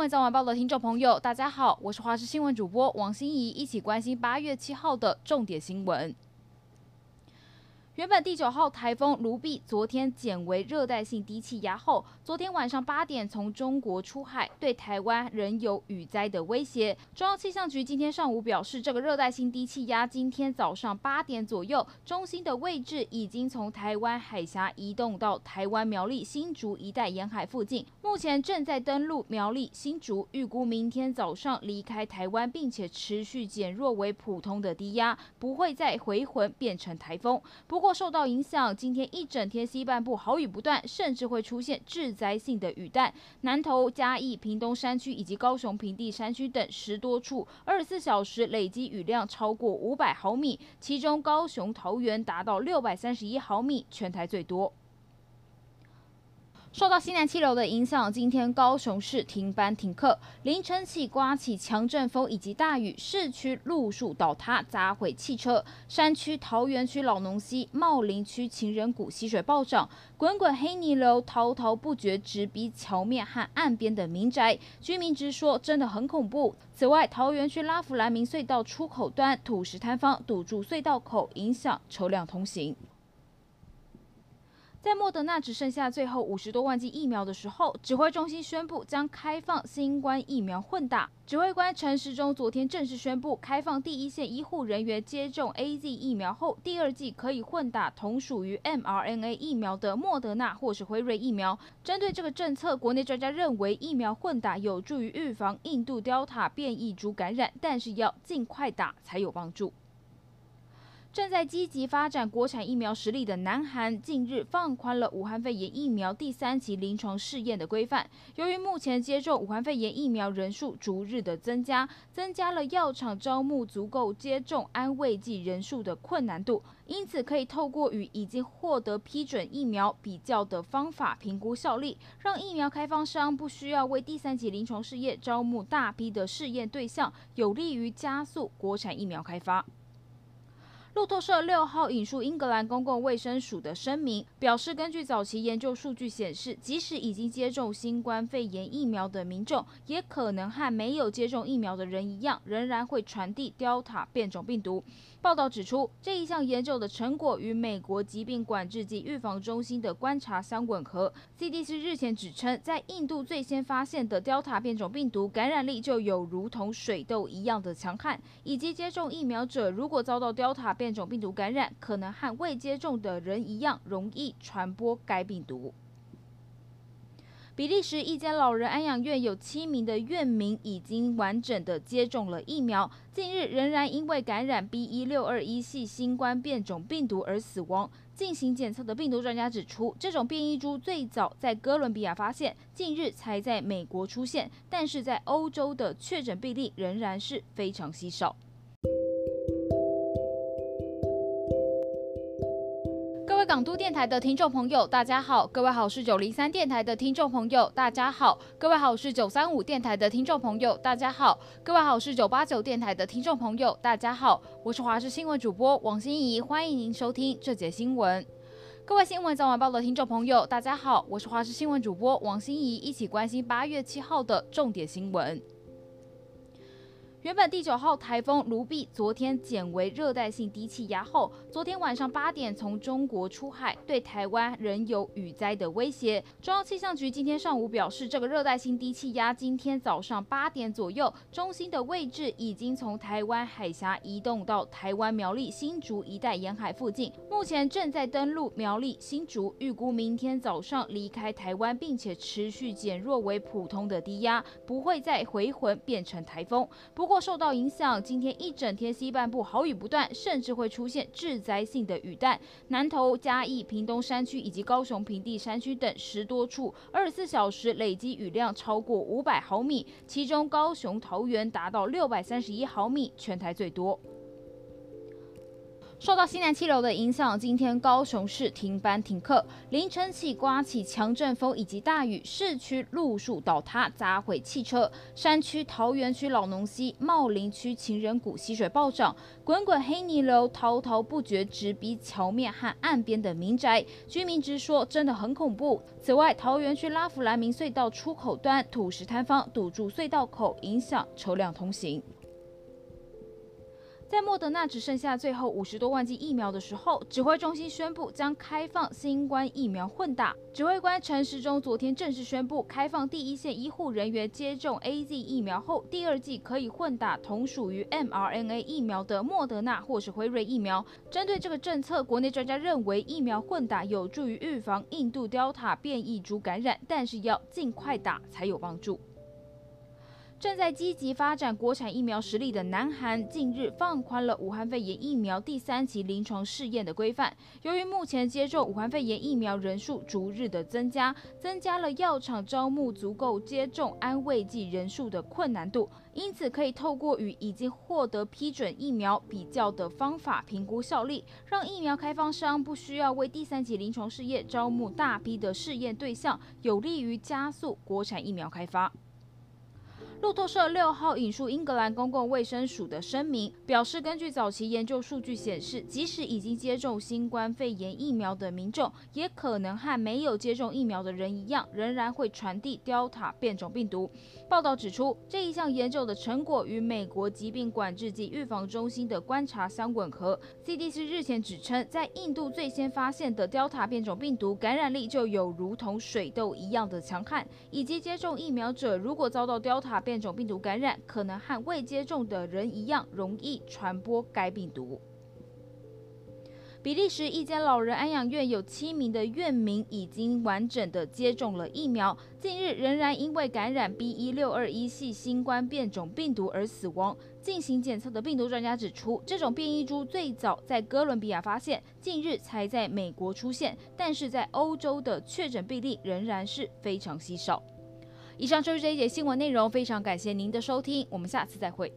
闻早晚报的听众朋友，大家好，我是华视新闻主播王心怡，一起关心八月七号的重点新闻。原本第九号台风卢碧昨天减为热带性低气压后，昨天晚上八点从中国出海，对台湾仍有雨灾的威胁。中央气象局今天上午表示，这个热带性低气压今天早上八点左右，中心的位置已经从台湾海峡移动到台湾苗栗新竹一带沿海附近，目前正在登陆苗栗新竹，预估明天早上离开台湾，并且持续减弱为普通的低压，不会再回魂变成台风。不过，受到影响，今天一整天西半部好雨不断，甚至会出现致灾性的雨弹。南投、嘉义、屏东山区以及高雄平地山区等十多处，二十四小时累积雨量超过五百毫米，其中高雄、桃园达到六百三十一毫米，全台最多。受到西南气流的影响，今天高雄市停班停课，凌晨起刮起强阵风以及大雨，市区路树倒塌砸毁汽车，山区桃园区老农溪、茂林区情人谷溪水暴涨，滚滚黑泥流滔滔不绝直逼桥面和岸边的民宅，居民直说真的很恐怖。此外，桃园区拉弗兰明隧道出口端土石坍方堵住隧道口，影响车辆通行。在莫德纳只剩下最后五十多万剂疫苗的时候，指挥中心宣布将开放新冠疫苗混打。指挥官陈时中昨天正式宣布，开放第一线医护人员接种 AZ 疫苗后，第二剂可以混打同属于 mRNA 疫苗的莫德纳或是辉瑞疫苗。针对这个政策，国内专家认为疫苗混打有助于预防印度 Delta 变异株感染，但是要尽快打才有帮助。正在积极发展国产疫苗实力的南韩，近日放宽了武汉肺炎疫苗第三期临床试验的规范。由于目前接种武汉肺炎疫苗人数逐日的增加，增加了药厂招募足够接种安慰剂人数的困难度，因此可以透过与已经获得批准疫苗比较的方法评估效力，让疫苗开发商不需要为第三期临床试验招募大批的试验对象，有利于加速国产疫苗开发。路透社六号引述英格兰公共卫生署的声明，表示根据早期研究数据显示，即使已经接种新冠肺炎疫苗的民众，也可能和没有接种疫苗的人一样，仍然会传递 Delta 变种病毒。报道指出，这一项研究的成果与美国疾病管制及预防中心的观察相吻合。CDC 日前指称，在印度最先发现的 Delta 变种病毒感染力就有如同水痘一样的强悍，以及接种疫苗者如果遭到 Delta 变种病毒感染，可能和未接种的人一样容易传播该病毒。比利时一间老人安养院有七名的院民已经完整的接种了疫苗，近日仍然因为感染 B 一六二一系新冠变种病毒而死亡。进行检测的病毒专家指出，这种变异株最早在哥伦比亚发现，近日才在美国出现，但是在欧洲的确诊病例仍然是非常稀少。港都电台的听众朋友，大家好；各位好，是九零三电台的听众朋友，大家好；各位好，是九三五电台的听众朋友，大家好；各位好，是九八九电台的听众朋友，大家好。我是华视新闻主播王心怡，欢迎您收听这节新闻。各位新闻早晚报的听众朋友，大家好，我是华视新闻主播王心怡，一起关心八月七号的重点新闻。原本第九号台风卢碧昨天减为热带性低气压后，昨天晚上八点从中国出海，对台湾仍有雨灾的威胁。中央气象局今天上午表示，这个热带性低气压今天早上八点左右，中心的位置已经从台湾海峡移动到台湾苗栗新竹一带沿海附近，目前正在登陆苗栗新竹，预估明天早上离开台湾，并且持续减弱为普通的低压，不会再回魂变成台风。不过受到影响，今天一整天西半部好雨不断，甚至会出现致灾性的雨弹。南投、嘉义、屏东山区以及高雄平地山区等十多处，二十四小时累积雨量超过五百毫米，其中高雄、桃园达到六百三十一毫米，全台最多。受到西南气流的影响，今天高雄市停班停课，凌晨起刮起强阵风以及大雨，市区路树倒塌砸毁汽车，山区桃园区老农溪、茂林区情人谷溪水暴涨，滚滚黑泥流滔滔不绝直逼桥面和岸边的民宅，居民直说真的很恐怖。此外，桃园区拉弗兰明隧道出口端土石坍方堵住隧道口，影响车辆通行。在莫德纳只剩下最后五十多万剂疫苗的时候，指挥中心宣布将开放新冠疫苗混打。指挥官陈时中昨天正式宣布，开放第一线医护人员接种 AZ 疫苗后，第二剂可以混打同属于 mRNA 疫苗的莫德纳或是辉瑞疫苗。针对这个政策，国内专家认为疫苗混打有助于预防印度 Delta 变异株感染，但是要尽快打才有帮助。正在积极发展国产疫苗实力的南韩，近日放宽了武汉肺炎疫苗第三期临床试验的规范。由于目前接种武汉肺炎疫苗人数逐日的增加，增加了药厂招募足够接种安慰剂人数的困难度，因此可以透过与已经获得批准疫苗比较的方法评估效力，让疫苗开发商不需要为第三期临床试验招募大批的试验对象，有利于加速国产疫苗开发。路透社六号引述英格兰公共卫生署的声明，表示根据早期研究数据显示，即使已经接种新冠肺炎疫苗的民众，也可能和没有接种疫苗的人一样，仍然会传递 Delta 变种病毒。报道指出，这一项研究的成果与美国疾病管制及预防中心的观察相吻合。CDC 日前指称，在印度最先发现的 Delta 变种病毒感染力就有如同水痘一样的强悍，以及接种疫苗者如果遭到 Delta 变变种病毒感染可能和未接种的人一样容易传播该病毒。比利时一间老人安养院有七名的院民已经完整的接种了疫苗，近日仍然因为感染 B 一六二一系新冠变种病毒而死亡。进行检测的病毒专家指出，这种变异株最早在哥伦比亚发现，近日才在美国出现，但是在欧洲的确诊病例仍然是非常稀少。以上就是这一节新闻内容，非常感谢您的收听，我们下次再会。